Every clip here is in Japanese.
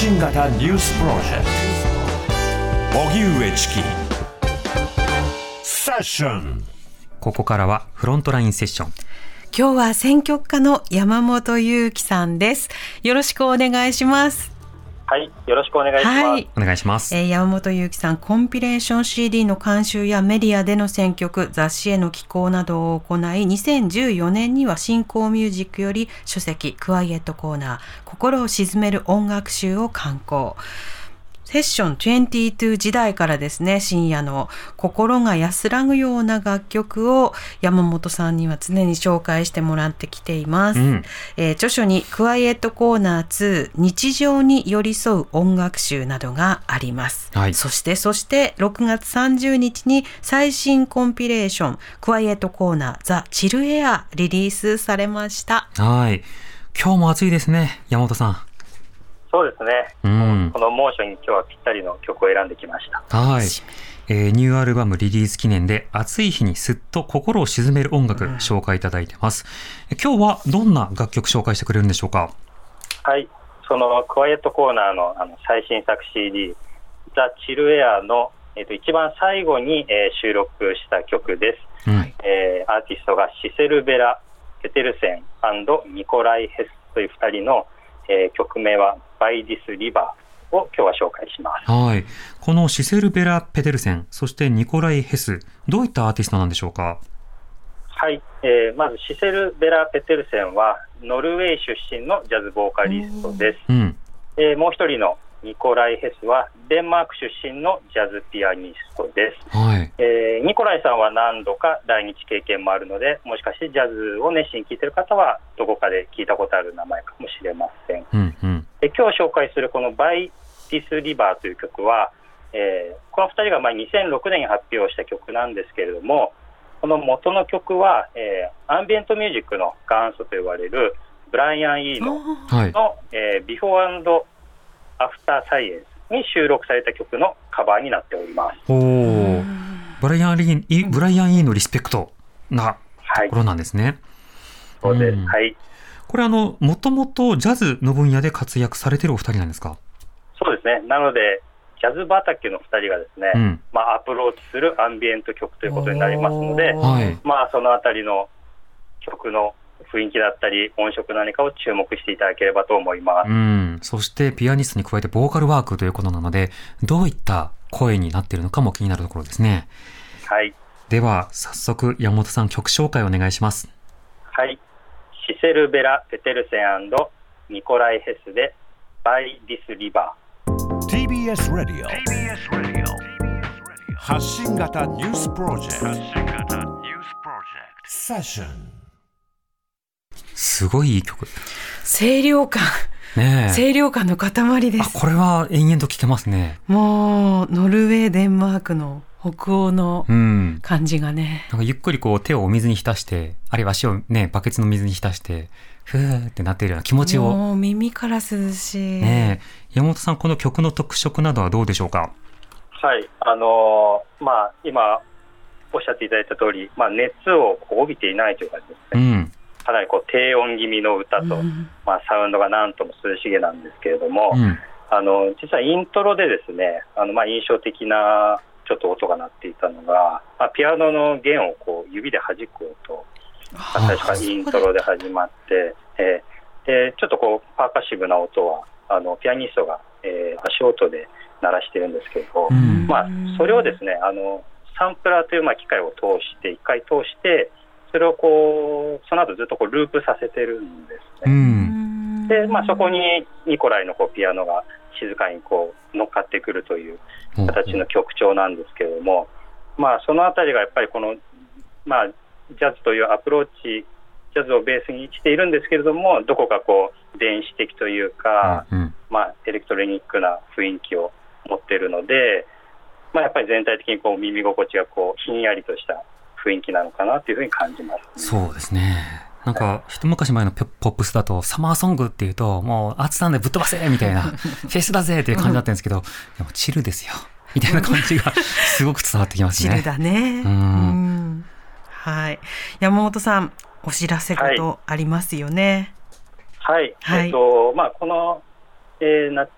信型ニュースプロジェクト荻上チキセッションここからはフロントラインセッション。今日は選曲家の山本裕樹さんです。よろしくお願いします。はい、よろしくお願いします。はい。お願いします。えー山本裕樹さん、コンピレーション CD の監修やメディアでの選曲、雑誌への寄稿などを行い、2014年には新興ミュージックより書籍、クワイエットコーナー、心を鎮める音楽集を刊行。セッション22時代からですね、深夜の心が安らぐような楽曲を山本さんには常に紹介してもらってきています。うんえー著書にクワイエットコーナー2日常に寄り添う音楽集などがあります。はいそしてそして6月30日に最新コンピレーションクワイエットコーナーザ・チルエアリリースされました。はい。今日も暑いですね、山本さん。そうですね、うんこの猛暑に今日はぴったりの曲を選んできました。はい。えーニューアルバムリリース記念で暑い日にすっと心を鎮める音楽紹介いただいてます。今日はどんな楽曲紹介してくれるんでしょうか？はい、そのクワイエットコーナーのあの最新作 CD、ザ・チルエアの、えっと一番最後に、えー収録した曲です。うん。えーアーティストがシセルベラ・ペテルセンニコライ・ヘスという2人の、えー曲名は「By This River」を今日は紹介します。はい。このシセルベラ・ペテルセン、そしてニコライ・ヘス、どういったアーティストなんでしょうか？はい、えーまずシセル・ベラ・ペテルセンはノルウェー出身のジャズボーカリストです。うん。えーもう一人のニコライ・ヘスはデンマーク出身のジャズピアニストです。はい。えーニコライさんは何度か来日経験もあるので、もしかしてジャズを熱心に聴いてる方はどこかで聞いたことある名前かもしれません。うんうん。で今日紹介するこの「By This River」という曲は、えーこの2人がまあ2006年に発表した曲なんですけれどもこの元の曲は、えーアンビエントミュージックの元祖と呼ばれるブライアン・イーノはい。の「えー、 Before and After Science」に収録された曲のカバーになっております。ブライアン・リーブライアン・イーのリスペクトなはいとこ、ろなんですね。そうです、うんはいこれあの、もともとジャズの分野で活躍されてるお二人なんですか？そうですねなのでジャズ畑の2人がですね、うん。まあ、アプローチするアンビエント曲ということになりますのではい。まあ、そのあたりの曲の雰囲気だったり、音色何かを注目していただければと思います。うん。そしてピアニストに加えてボーカルワークということなので、どういった声になっているのかも気になるところですね。はい。では、早速山本さん曲紹介お願いします。はい。シセルベラ・ペテルセンニコライ・ヘスで、 By This River TBS ラディオ TBS ラディオ発信型ニュースプロジェクト発信型ニュースプロジェクトセッションすごいいい曲。清涼感、ねえ。清涼感の塊であ、す。これは延々と聴けますね。もうノルウェー、デンマークの北欧のうん。感じがね。なんかゆっくりこう手をお水に浸して、あるいは足をね、バケツの水に浸して、ふーってなっているような気持ちを。もう耳から涼しい。ねえ。山本さん、この曲の特色などはどうでしょうか？ー。はい。あのーまあ、今、おっしゃっていただいた通り、まあ、熱をこう帯びていないというかですうね、ん。かなりこう低音気味の歌と、うんまあ、サウンドがなんとも涼しげなんですけれども、うん。あの実はイントロでですねあの、まあ、印象的なちょっと音が鳴っていたのが、まあ、ピアノの弦をこう指で弾く音が最初からイントロで始まって、えーでちょっとこうパーカッシブな音はあのピアニストが、えー足音で鳴らしてるんですけど、うんまあ、それをですねあのサンプラーというまあ機械を通して一回通してそれをこうその後ずっとこうループさせてるんですうね。ん。で、まあ、そこにニコライのこうピアノが静かにこう乗っかってくるという形の曲調なんですけれども、まあ、そのあたりがやっぱりこの、まあ、ジャズというアプローチ、ジャズをベースにしているんですけれども、どこかこう電子的というか、うん。まあ、エレクトロニックな雰囲気を持っているので、まあ、やっぱり全体的にこう耳心地がこうひんやりとした雰囲気なのかなというふうに感じます。そうですね。なんか、一昔前のポポップスだと、サマーソングっていうと、もう、暑さんでぶっ飛ばせみたいな、フェスだぜっていう感じだったんですけど、でも、チルですよ。みたいな感じが、すごく伝わってきますね。チルだね。はい。山本さん、お知らせことありますよね。はい、はいえっとまあ、この、えー夏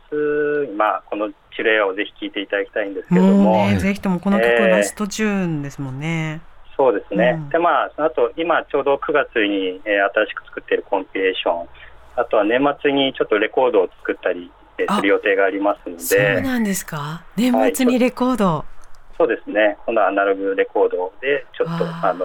まあ、このチルエアをぜひ聴いていただきたいんですけども。もうね、ぜひともこの曲ラストチューンですもんね。えー、そうですね。うん、で、まあ、あと今ちょうど9月に、えー、新しく作っているコンピレーション、あとは年末にちょっとレコードを作ったりする予定がありますので。そうなんですか？年末にレコード、はい、そうですね。このアナログレコードでちょっと、あの、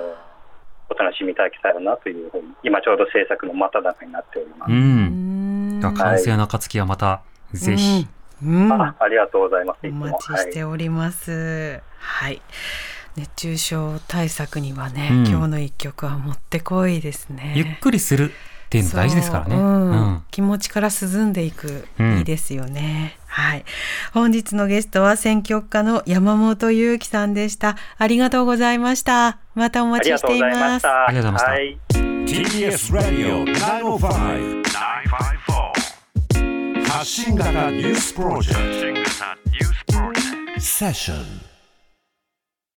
お楽しみいただきたいなというふうに、今ちょうど制作の真っ只中になっております。うん。完成の暁はまた、ぜひ、うんあ。ありがとうございます。お待ちしております。はい、はい熱中症対策にはね、うん、今日の一曲はもってこいですね。ゆっくりするっていうの大事ですからね、うんうん、気持ちから涼んでいく、いいですよね。はい。本日のゲストは選曲家の山本裕樹さんでした。ありがとうございました。またお待ちしています。ありがとうございました。TBS Radio 905-954発信型ニュースプロジェクトセッション